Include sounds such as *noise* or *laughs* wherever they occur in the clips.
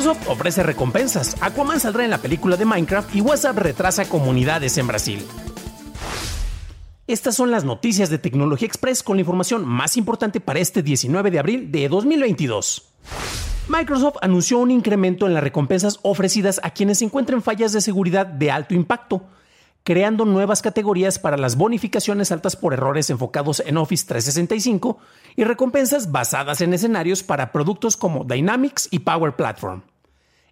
Microsoft ofrece recompensas, Aquaman saldrá en la película de Minecraft y WhatsApp retrasa comunidades en Brasil. Estas son las noticias de Tecnología Express con la información más importante para este 19 de abril de 2022. Microsoft anunció un incremento en las recompensas ofrecidas a quienes encuentren fallas de seguridad de alto impacto, creando nuevas categorías para las bonificaciones altas por errores enfocados en Office 365 y recompensas basadas en escenarios para productos como Dynamics y Power Platform.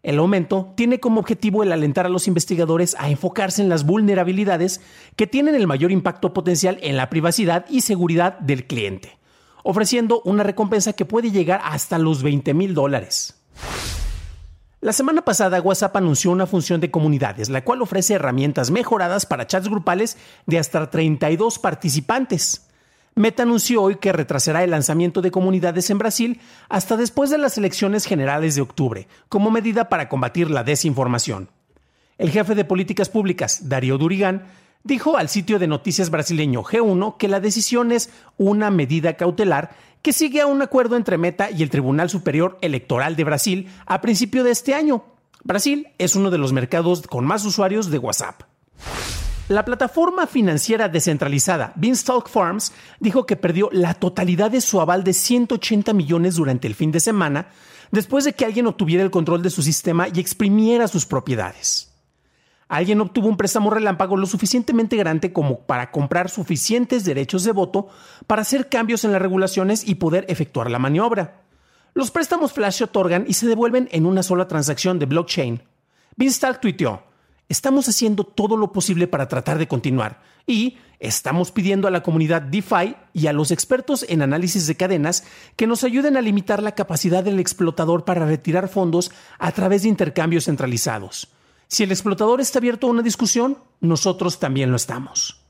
El aumento tiene como objetivo el alentar a los investigadores a enfocarse en las vulnerabilidades que tienen el mayor impacto potencial en la privacidad y seguridad del cliente, ofreciendo una recompensa que puede llegar hasta los 20 mil dólares. La semana pasada WhatsApp anunció una función de comunidades, la cual ofrece herramientas mejoradas para chats grupales de hasta 32 participantes. Meta anunció hoy que retrasará el lanzamiento de comunidades en Brasil hasta después de las elecciones generales de octubre, como medida para combatir la desinformación. El jefe de políticas públicas, Darío Durigán, dijo al sitio de noticias brasileño G1 que la decisión es una medida cautelar que sigue a un acuerdo entre Meta y el Tribunal Superior Electoral de Brasil a principio de este año. Brasil es uno de los mercados con más usuarios de WhatsApp. La plataforma financiera descentralizada Beanstalk Farms dijo que perdió la totalidad de su aval de 180 millones durante el fin de semana después de que alguien obtuviera el control de su sistema y exprimiera sus propiedades alguien obtuvo un préstamo relámpago lo suficientemente grande como para comprar suficientes derechos de voto para hacer cambios en las regulaciones y poder efectuar la maniobra. Los préstamos flash se otorgan y se devuelven en una sola transacción de blockchain. Beanstalk tuiteó, estamos haciendo todo lo posible para tratar de continuar y estamos pidiendo a la comunidad DeFi y a los expertos en análisis de cadenas que nos ayuden a limitar la capacidad del explotador para retirar fondos a través de intercambios centralizados. Si el explotador está abierto a una discusión, nosotros también lo estamos.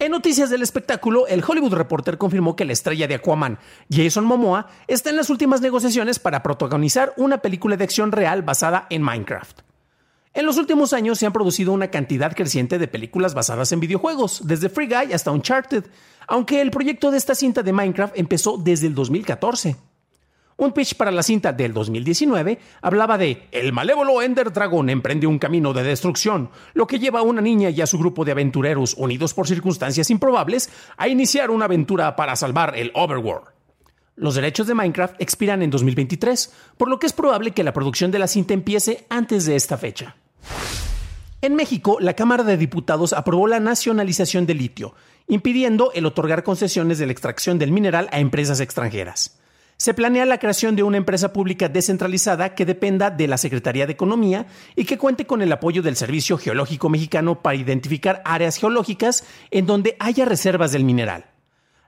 En noticias del espectáculo, el Hollywood Reporter confirmó que la estrella de Aquaman, Jason Momoa, está en las últimas negociaciones para protagonizar una película de acción real basada en Minecraft. En los últimos años se han producido una cantidad creciente de películas basadas en videojuegos, desde Free Guy hasta Uncharted, aunque el proyecto de esta cinta de Minecraft empezó desde el 2014. Un pitch para la cinta del 2019 hablaba de El malévolo Ender Dragon emprende un camino de destrucción, lo que lleva a una niña y a su grupo de aventureros unidos por circunstancias improbables a iniciar una aventura para salvar el Overworld. Los derechos de Minecraft expiran en 2023, por lo que es probable que la producción de la cinta empiece antes de esta fecha. En México, la Cámara de Diputados aprobó la nacionalización del litio, impidiendo el otorgar concesiones de la extracción del mineral a empresas extranjeras se planea la creación de una empresa pública descentralizada que dependa de la Secretaría de Economía y que cuente con el apoyo del Servicio Geológico Mexicano para identificar áreas geológicas en donde haya reservas del mineral.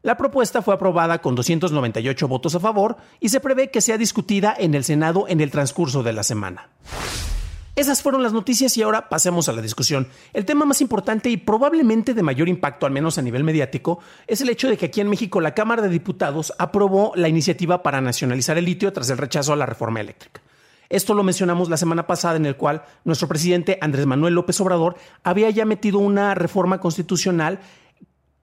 La propuesta fue aprobada con 298 votos a favor y se prevé que sea discutida en el Senado en el transcurso de la semana. Esas fueron las noticias y ahora pasemos a la discusión. El tema más importante y probablemente de mayor impacto, al menos a nivel mediático, es el hecho de que aquí en México la Cámara de Diputados aprobó la iniciativa para nacionalizar el litio tras el rechazo a la reforma eléctrica. Esto lo mencionamos la semana pasada en el cual nuestro presidente Andrés Manuel López Obrador había ya metido una reforma constitucional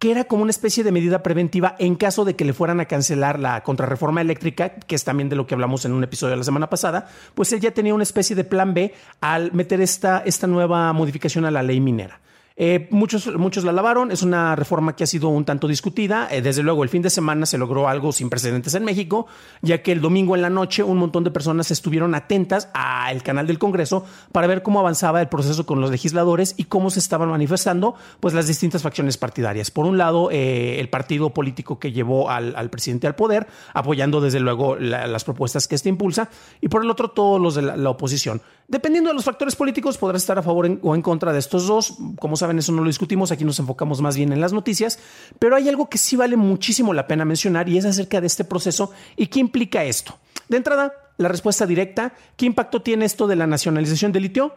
que era como una especie de medida preventiva en caso de que le fueran a cancelar la contrarreforma eléctrica, que es también de lo que hablamos en un episodio de la semana pasada, pues él ya tenía una especie de plan B al meter esta, esta nueva modificación a la ley minera. Eh, muchos, muchos la alabaron, es una reforma que ha sido un tanto discutida. Eh, desde luego, el fin de semana se logró algo sin precedentes en México, ya que el domingo en la noche un montón de personas estuvieron atentas al canal del Congreso para ver cómo avanzaba el proceso con los legisladores y cómo se estaban manifestando pues, las distintas facciones partidarias. Por un lado, eh, el partido político que llevó al, presidente al poder, apoyando desde luego las propuestas que éste impulsa, y por el otro, todos los de la, oposición. Dependiendo de los factores políticos, podrás estar a favor o en contra de estos dos. Como saben, eso no lo discutimos, aquí nos enfocamos más bien en las noticias, pero hay algo que sí vale muchísimo la pena mencionar y es acerca de este proceso y qué implica esto. De entrada, la respuesta directa, ¿qué impacto tiene esto de la nacionalización del litio?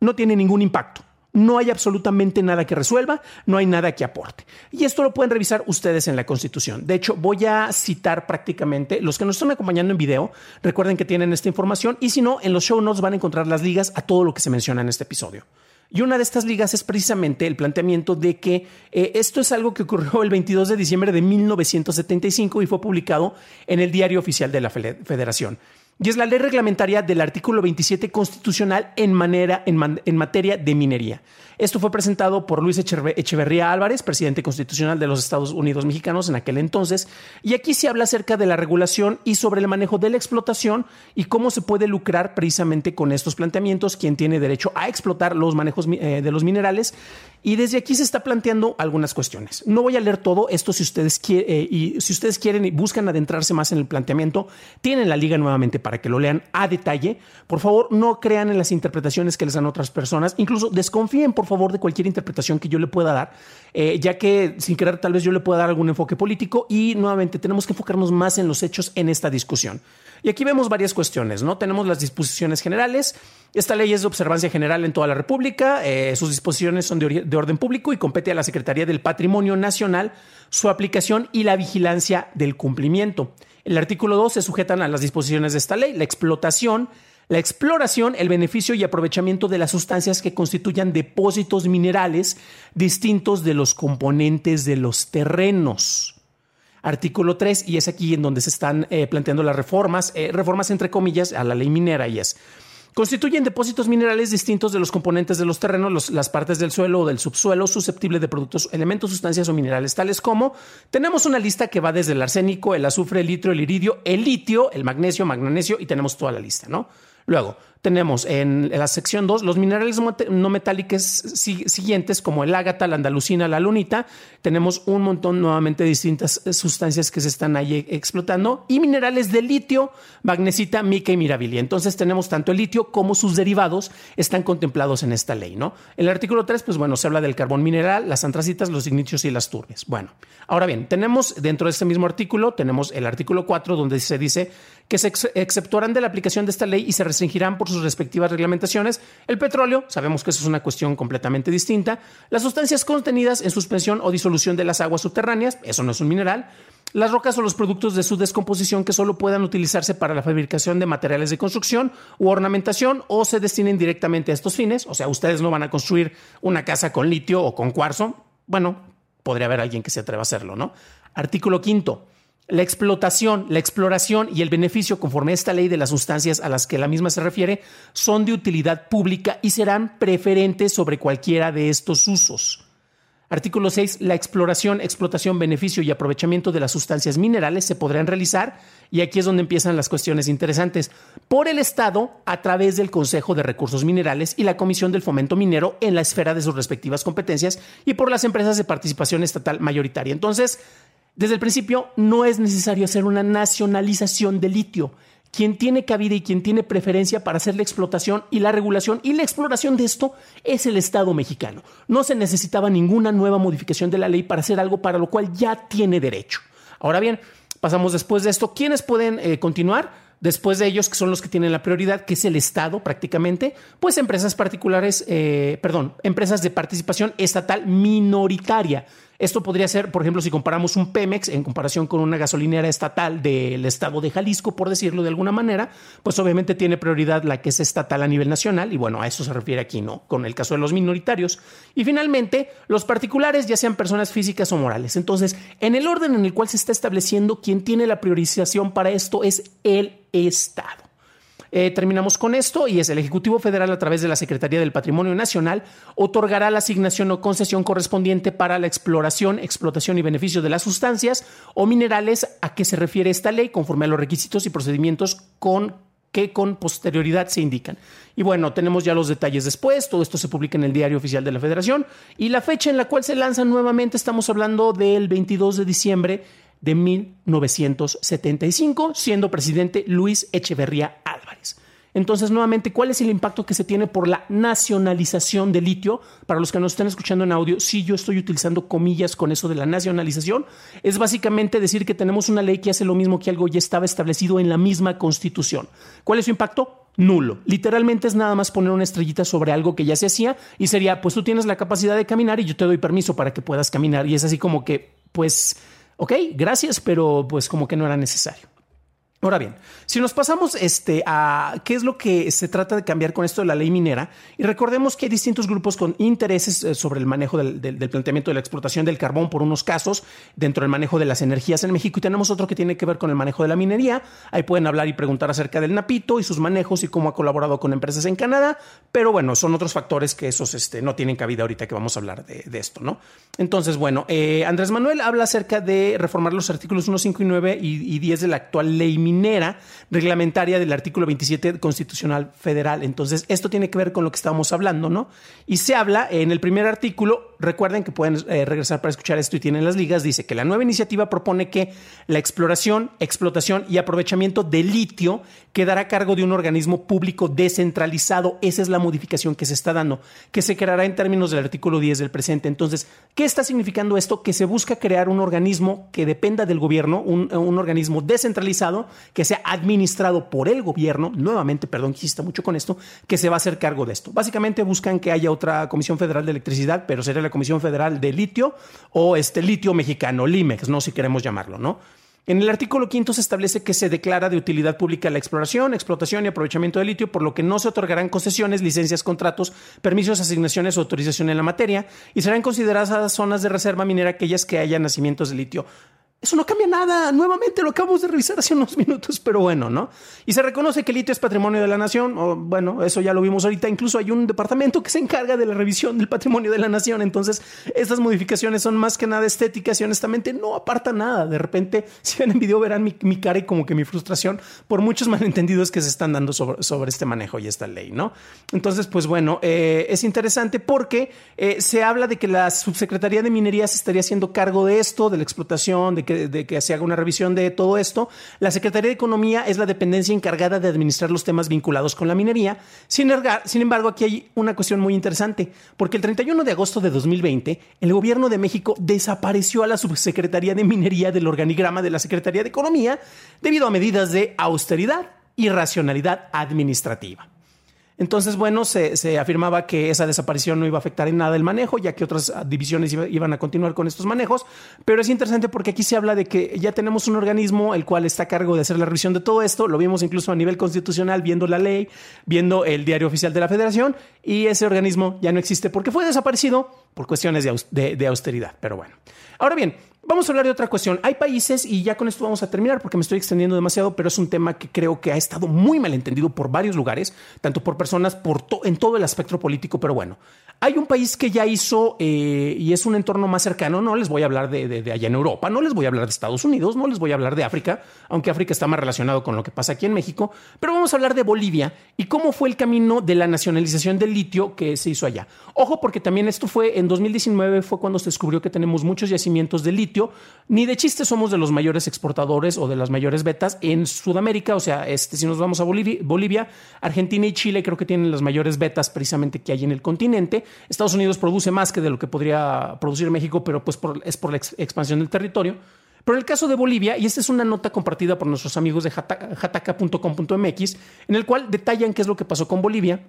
No tiene ningún impacto. No hay absolutamente nada que resuelva, no hay nada que aporte. Y esto lo pueden revisar ustedes en la Constitución. De hecho, voy a citar prácticamente los que nos están acompañando en video. Recuerden que tienen esta información y si no, en los show notes van a encontrar las ligas a todo lo que se menciona en este episodio. Y una de estas ligas es precisamente el planteamiento de que eh, esto es algo que ocurrió el 22 de diciembre de 1975 y fue publicado en el Diario Oficial de la Federación. Y es la ley reglamentaria del artículo 27 constitucional en, manera, en materia de minería. Esto fue presentado por Luis Echeverría Álvarez, presidente constitucional de los Estados Unidos mexicanos en aquel entonces, y aquí se habla acerca de la regulación y sobre el manejo de la explotación y cómo se puede lucrar precisamente con estos planteamientos, quién tiene derecho a explotar los manejos eh, de los minerales. Y desde aquí se está planteando algunas cuestiones. No voy a leer todo esto si ustedes, quieren, eh, y si ustedes quieren y buscan adentrarse más en el planteamiento, tienen la liga nuevamente para que lo lean a detalle. Por favor, no crean en las interpretaciones que les dan otras personas, incluso desconfíen por favor de cualquier interpretación que yo le pueda dar, eh, ya que sin querer tal vez yo le pueda dar algún enfoque político y nuevamente tenemos que enfocarnos más en los hechos en esta discusión. Y aquí vemos varias cuestiones, ¿no? Tenemos las disposiciones generales. Esta ley es de observancia general en toda la República. Eh, sus disposiciones son de, de orden público y compete a la Secretaría del Patrimonio Nacional su aplicación y la vigilancia del cumplimiento. El artículo 2 se sujetan a las disposiciones de esta ley. La explotación la exploración, el beneficio y aprovechamiento de las sustancias que constituyan depósitos minerales distintos de los componentes de los terrenos. Artículo 3, y es aquí en donde se están eh, planteando las reformas, eh, reformas entre comillas a la ley minera, y es constituyen depósitos minerales distintos de los componentes de los terrenos, las partes del suelo o del subsuelo susceptibles de productos, elementos, sustancias o minerales, tales como tenemos una lista que va desde el arsénico, el azufre, el litro, el iridio, el litio, el magnesio, magnesio y tenemos toda la lista, ¿no? Luego, tenemos en la sección 2 los minerales no metálicos siguientes como el ágata, la andalucina, la lunita. Tenemos un montón nuevamente de distintas eh, sustancias que se están ahí explotando y minerales de litio, magnesita, mica y mirabilia. Entonces tenemos tanto el litio como sus derivados están contemplados en esta ley, ¿no? En el artículo 3, pues bueno, se habla del carbón mineral, las antracitas, los ignicios y las turbias. Bueno, ahora bien, tenemos dentro de este mismo artículo, tenemos el artículo 4 donde se dice que se exceptuarán de la aplicación de esta ley y se restringirán sus respectivas reglamentaciones el petróleo, sabemos que eso es una cuestión completamente distinta, las sustancias contenidas en suspensión o disolución de las aguas subterráneas, eso no es un mineral, las rocas o los productos de su descomposición que solo puedan utilizarse para la fabricación de materiales de construcción u ornamentación o se destinen directamente a estos fines, o sea, ustedes no van a construir una casa con litio o con cuarzo, bueno, podría haber alguien que se atreva a hacerlo, ¿no? Artículo quinto la explotación, la exploración y el beneficio conforme a esta ley de las sustancias a las que la misma se refiere son de utilidad pública y serán preferentes sobre cualquiera de estos usos. Artículo 6. La exploración, explotación, beneficio y aprovechamiento de las sustancias minerales se podrán realizar, y aquí es donde empiezan las cuestiones interesantes, por el Estado a través del Consejo de Recursos Minerales y la Comisión del Fomento Minero en la esfera de sus respectivas competencias y por las empresas de participación estatal mayoritaria. Entonces, desde el principio, no es necesario hacer una nacionalización de litio. Quien tiene cabida y quien tiene preferencia para hacer la explotación y la regulación y la exploración de esto es el Estado mexicano. No se necesitaba ninguna nueva modificación de la ley para hacer algo para lo cual ya tiene derecho. Ahora bien, pasamos después de esto. ¿Quiénes pueden eh, continuar? Después de ellos, que son los que tienen la prioridad, que es el Estado prácticamente, pues empresas particulares, eh, perdón, empresas de participación estatal minoritaria. Esto podría ser, por ejemplo, si comparamos un Pemex en comparación con una gasolinera estatal del estado de Jalisco, por decirlo de alguna manera, pues obviamente tiene prioridad la que es estatal a nivel nacional y bueno, a eso se refiere aquí, ¿no? Con el caso de los minoritarios. Y finalmente, los particulares, ya sean personas físicas o morales. Entonces, en el orden en el cual se está estableciendo, quien tiene la priorización para esto es el Estado. Eh, terminamos con esto y es el Ejecutivo Federal a través de la Secretaría del Patrimonio Nacional otorgará la asignación o concesión correspondiente para la exploración, explotación y beneficio de las sustancias o minerales a que se refiere esta ley conforme a los requisitos y procedimientos con que con posterioridad se indican. Y bueno, tenemos ya los detalles después, todo esto se publica en el Diario Oficial de la Federación y la fecha en la cual se lanza nuevamente, estamos hablando del 22 de diciembre de 1975, siendo presidente Luis Echeverría. Entonces, nuevamente, ¿cuál es el impacto que se tiene por la nacionalización de litio? Para los que nos están escuchando en audio, si yo estoy utilizando comillas con eso de la nacionalización. Es básicamente decir que tenemos una ley que hace lo mismo que algo ya estaba establecido en la misma constitución. ¿Cuál es su impacto? Nulo. Literalmente es nada más poner una estrellita sobre algo que ya se hacía y sería, pues tú tienes la capacidad de caminar y yo te doy permiso para que puedas caminar. Y es así como que, pues, ok, gracias, pero pues como que no era necesario. Ahora bien, si nos pasamos este, a qué es lo que se trata de cambiar con esto de la ley minera, y recordemos que hay distintos grupos con intereses eh, sobre el manejo del, planteamiento de la explotación del carbón por unos casos, dentro del manejo de las energías en México, y tenemos otro que tiene que ver con el manejo de la minería. Ahí pueden hablar y preguntar acerca del Napito y sus manejos y cómo ha colaborado con empresas en Canadá, pero bueno, son otros factores que esos este, no tienen cabida ahorita que vamos a hablar de, esto, ¿no? Entonces, bueno, eh, Andrés Manuel habla acerca de reformar los artículos 1, 5 y 9 y, y 10 de la actual ley minera reglamentaria del artículo 27 constitucional federal. Entonces, esto tiene que ver con lo que estábamos hablando, ¿no? Y se habla en el primer artículo, recuerden que pueden eh, regresar para escuchar esto y tienen las ligas, dice que la nueva iniciativa propone que la exploración, explotación y aprovechamiento de litio quedará a cargo de un organismo público descentralizado. Esa es la modificación que se está dando, que se creará en términos del artículo 10 del presente. Entonces, ¿qué está significando esto? Que se busca crear un organismo que dependa del gobierno, un, un organismo descentralizado que sea administrado por el gobierno, nuevamente, perdón, insista mucho con esto, que se va a hacer cargo de esto. Básicamente buscan que haya otra Comisión Federal de Electricidad, pero sería la Comisión Federal de Litio o este litio mexicano, LIMEX, no si queremos llamarlo, ¿no? En el artículo quinto se establece que se declara de utilidad pública la exploración, explotación y aprovechamiento de litio, por lo que no se otorgarán concesiones, licencias, contratos, permisos, asignaciones o autorización en la materia y serán consideradas zonas de reserva minera aquellas que haya nacimientos de litio. Eso no cambia nada. Nuevamente lo acabamos de revisar hace unos minutos, pero bueno, ¿no? Y se reconoce que el litio es patrimonio de la nación. Bueno, eso ya lo vimos ahorita. Incluso hay un departamento que se encarga de la revisión del patrimonio de la nación. Entonces, estas modificaciones son más que nada estéticas y honestamente no apartan nada. De repente, *laughs* si ven en video, verán mi, cara y como que mi frustración por muchos *laughs* malentendidos que se están dando sobre, sobre este manejo y esta ley, ¿no? Entonces, pues bueno, eh, es interesante porque eh, se habla de que la subsecretaría de minería estaría haciendo cargo de esto, de la explotación, de que, de que se haga una revisión de todo esto. La Secretaría de Economía es la dependencia encargada de administrar los temas vinculados con la minería. Sin, sin embargo, aquí hay una cuestión muy interesante, porque el 31 de agosto de 2020, el gobierno de México desapareció a la Subsecretaría de Minería del organigrama de la Secretaría de Economía debido a medidas de austeridad y racionalidad administrativa. Entonces, bueno, se, afirmaba que esa desaparición no iba a afectar en nada el manejo, ya que otras divisiones iban a continuar con estos manejos. Pero es interesante porque aquí se habla de que ya tenemos un organismo el cual está a cargo de hacer la revisión de todo esto. Lo vimos incluso a nivel constitucional, viendo la ley, viendo el diario oficial de la federación, y ese organismo ya no existe porque fue desaparecido por cuestiones de austeridad. Pero bueno. Ahora bien, Vamos a hablar de otra cuestión. Hay países, y ya con esto vamos a terminar porque me estoy extendiendo demasiado, pero es un tema que creo que ha estado muy mal entendido por varios lugares, tanto por personas, por en todo el aspecto político, pero bueno. Hay un país que ya hizo, eh, y es un entorno más cercano, no les voy a hablar de, allá en Europa, no les voy a hablar de Estados Unidos, no les voy a hablar de África, aunque África está más relacionado con lo que pasa aquí en México, pero vamos a hablar de Bolivia y cómo fue el camino de la nacionalización del litio que se hizo allá. Ojo, porque también esto fue en 2019, fue cuando se descubrió que tenemos muchos yacimientos de litio, ni de chiste somos de los mayores exportadores o de las mayores betas en Sudamérica, o sea, este, si nos vamos a Bolivia, Bolivia, Argentina y Chile creo que tienen las mayores betas precisamente que hay en el continente. Estados Unidos produce más que de lo que podría producir México, pero pues es por la expansión del territorio. Pero en el caso de Bolivia, y esta es una nota compartida por nuestros amigos de jataca.com.mx, en el cual detallan qué es lo que pasó con Bolivia.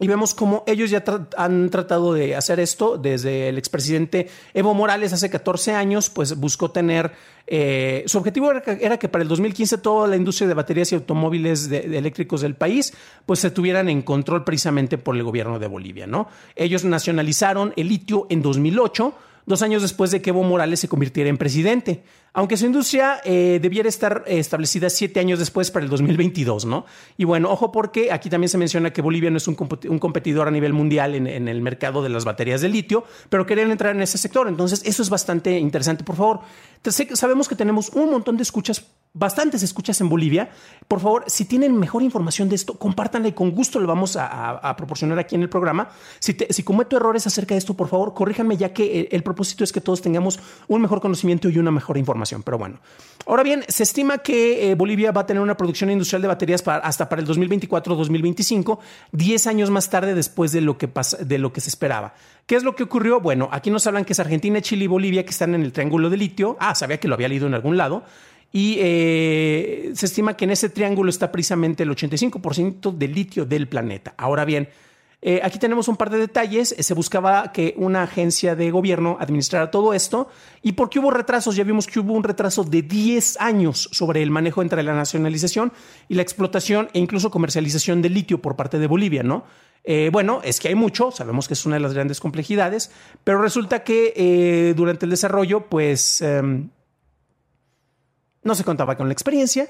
Y vemos cómo ellos ya han tratado de hacer esto desde el expresidente Evo Morales hace 14 años, pues buscó tener, eh, su objetivo era que, para el 2015 toda la industria de baterías y automóviles eléctricos del país, pues se tuvieran en control precisamente por el gobierno de Bolivia, ¿no? Ellos nacionalizaron el litio en 2008 dos años después de que Evo Morales se convirtiera en presidente aunque su industria eh, debiera estar establecida siete años después para el 2022, ¿no? Y bueno, ojo porque aquí también se menciona que Bolivia no es un, competidor a nivel mundial en, en, el mercado de las baterías de litio, pero querían entrar en ese sector. Entonces, eso es bastante interesante. Por favor, sabemos que tenemos un montón de escuchas bastantes escuchas en Bolivia. Por favor, si tienen mejor información de esto, compártanla y con gusto lo vamos a, proporcionar aquí en el programa. Si, cometo errores acerca de esto, por favor, corríjanme, ya que el, propósito es que todos tengamos un mejor conocimiento y una mejor información. Pero bueno, ahora bien, se estima que eh, Bolivia va a tener una producción industrial de baterías hasta para el 2024-2025, 10 años más tarde después de lo, que de lo que se esperaba. ¿Qué es lo que ocurrió? Bueno, aquí nos hablan que es Argentina, Chile y Bolivia que están en el triángulo de litio. Ah, sabía que lo había leído en algún lado y eh, se estima que en ese triángulo está precisamente el 85% del litio del planeta. Ahora bien, eh, aquí tenemos un par de detalles. Se buscaba que una agencia de gobierno administrara todo esto. ¿Y por qué hubo retrasos? Ya vimos que hubo un retraso de 10 años sobre el manejo entre la nacionalización y la explotación e incluso comercialización de litio por parte de Bolivia, ¿no? Eh, bueno, es que hay mucho, sabemos que es una de las grandes complejidades, pero resulta que durante el desarrollo, pues em, no se contaba con la experiencia,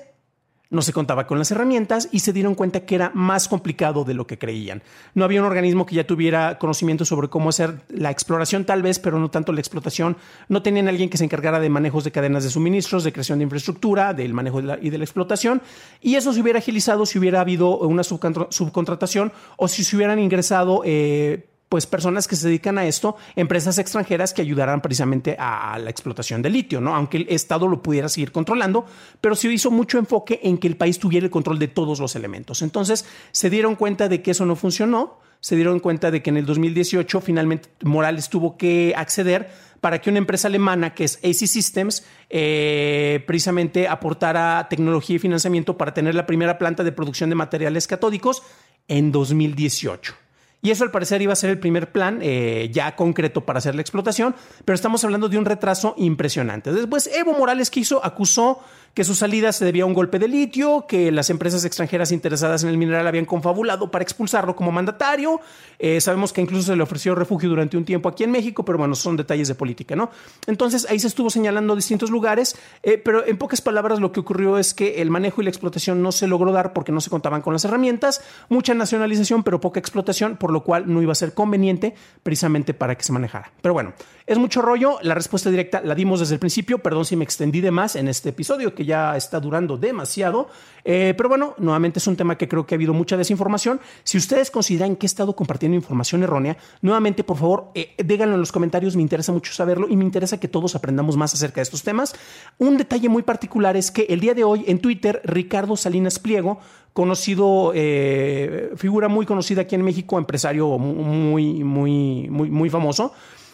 no se contaba con las herramientas y se dieron cuenta que era más complicado de lo que creían. No había un organismo que ya tuviera conocimiento sobre cómo hacer la exploración tal vez, pero no tanto la explotación. No tenían alguien que se encargara de manejos de cadenas de suministros, de creación de infraestructura, del manejo y de la explotación. Y eso se hubiera agilizado si hubiera habido una subcontratación o si se hubieran ingresado eh, pues personas que se dedican a esto, empresas extranjeras que ayudaran precisamente a, la explotación de litio, ¿no? Aunque el Estado lo pudiera seguir controlando, pero se hizo mucho enfoque en que el país tuviera el control de todos los elementos. Entonces se dieron cuenta de que eso no funcionó, se dieron cuenta de que en el 2018 finalmente Morales tuvo que acceder para que una empresa alemana que es AC Systems eh, precisamente aportara tecnología y financiamiento para tener la primera planta de producción de materiales catódicos en 2018. Y eso al parecer iba a ser el primer plan eh, ya concreto para hacer la explotación, pero estamos hablando de un retraso impresionante. Después Evo Morales quiso, acusó que su salida se debía a un golpe de litio, que las empresas extranjeras interesadas en el mineral habían confabulado para expulsarlo como mandatario. Eh, sabemos que incluso se le ofreció refugio durante un tiempo aquí en México, pero bueno, son detalles de política, ¿no? Entonces ahí se estuvo señalando distintos lugares, eh, pero en pocas palabras lo que ocurrió es que el manejo y la explotación no se logró dar porque no se contaban con las herramientas, mucha nacionalización, pero poca explotación, por lo cual no iba a ser conveniente precisamente para que se manejara. Pero bueno, es mucho rollo, la respuesta directa la dimos desde el principio, perdón si me extendí de más en este episodio que ya está durando demasiado. Eh, pero bueno, nuevamente es un tema que creo que ha habido mucha desinformación. Si ustedes consideran que he estado compartiendo información errónea, nuevamente, por favor, eh, díganlo en los comentarios. Me interesa mucho saberlo y me interesa que todos aprendamos más acerca de estos temas. Un detalle muy particular es que el día de hoy en Twitter, Ricardo Salinas Pliego, conocido, eh, figura muy conocida aquí en México, empresario muy, muy, muy, muy famoso,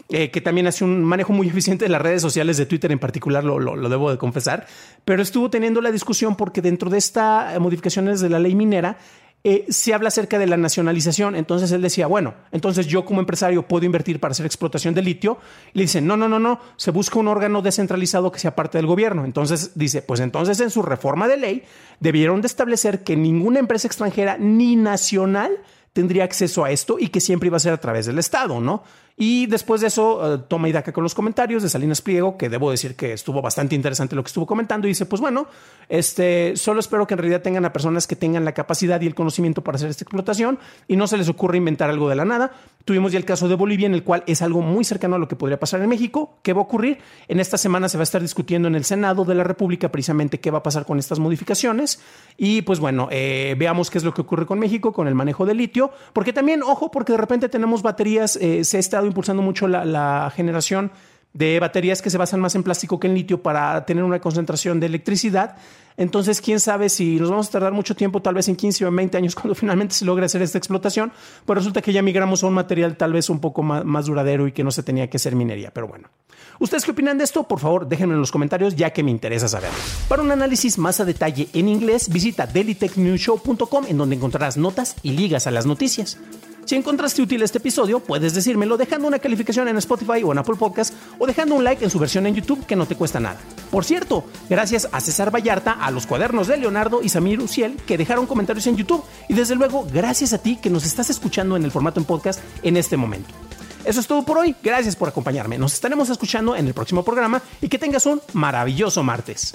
eh, que también hace un manejo muy *laughs* eficiente de las redes sociales de Twitter en particular, lo, lo, debo de confesar, pero estuvo teniendo la discusión porque dentro de estas modificaciones de la ley minera, eh, se habla acerca de la nacionalización. Entonces él decía, bueno, entonces yo como empresario puedo invertir para hacer explotación de litio. le dicen, no, no, no, no, se busca un órgano descentralizado que sea parte del gobierno. Entonces dice, pues entonces en su reforma de ley debieron de establecer que ninguna empresa extranjera ni nacional tendría acceso a esto y que siempre iba a ser a través del Estado, ¿no? Y después de eso, eh, toma y daca con los comentarios de Salinas Pliego, que debo decir que estuvo bastante interesante lo que estuvo comentando. Y dice: Pues bueno, este, solo espero que en realidad tengan a personas que tengan la capacidad y el conocimiento para hacer esta explotación y no se les ocurra inventar algo de la nada. Tuvimos ya el caso de Bolivia, en el cual es algo muy cercano a lo que podría pasar en México. ¿Qué va a ocurrir? En esta semana se va a estar discutiendo en el Senado de la República precisamente qué va a pasar con estas modificaciones. Y pues bueno, eh, veamos qué es lo que ocurre con México, con el manejo de litio. Porque también, ojo, porque de repente tenemos baterías, eh, se ha estado impulsando mucho la, generación de baterías que se basan más en plástico que en litio para tener una concentración de electricidad. Entonces, quién sabe si nos vamos a tardar mucho tiempo, tal vez en 15 o 20 años, *laughs* cuando finalmente se logre hacer esta explotación, pues resulta que ya migramos a un material tal vez un poco más, más duradero y que no se tenía que hacer minería. Pero bueno, ¿ustedes qué opinan de esto? Por favor, déjenme en los comentarios, ya que me interesa saberlo. Para un análisis más a detalle en inglés, visita dailytechnewshow.com, en donde encontrarás notas y ligas a las noticias. Si encontraste útil este episodio, puedes decírmelo dejando una calificación en Spotify o en Apple Podcast o dejando un like en su versión en YouTube que no te cuesta nada. Por cierto, gracias a César Vallarta, a los cuadernos de Leonardo y Samir Uciel que dejaron comentarios en YouTube y desde luego gracias a ti que nos estás escuchando en el formato en podcast en este momento. Eso es todo por hoy. Gracias por acompañarme. Nos estaremos escuchando en el próximo programa y que tengas un maravilloso martes.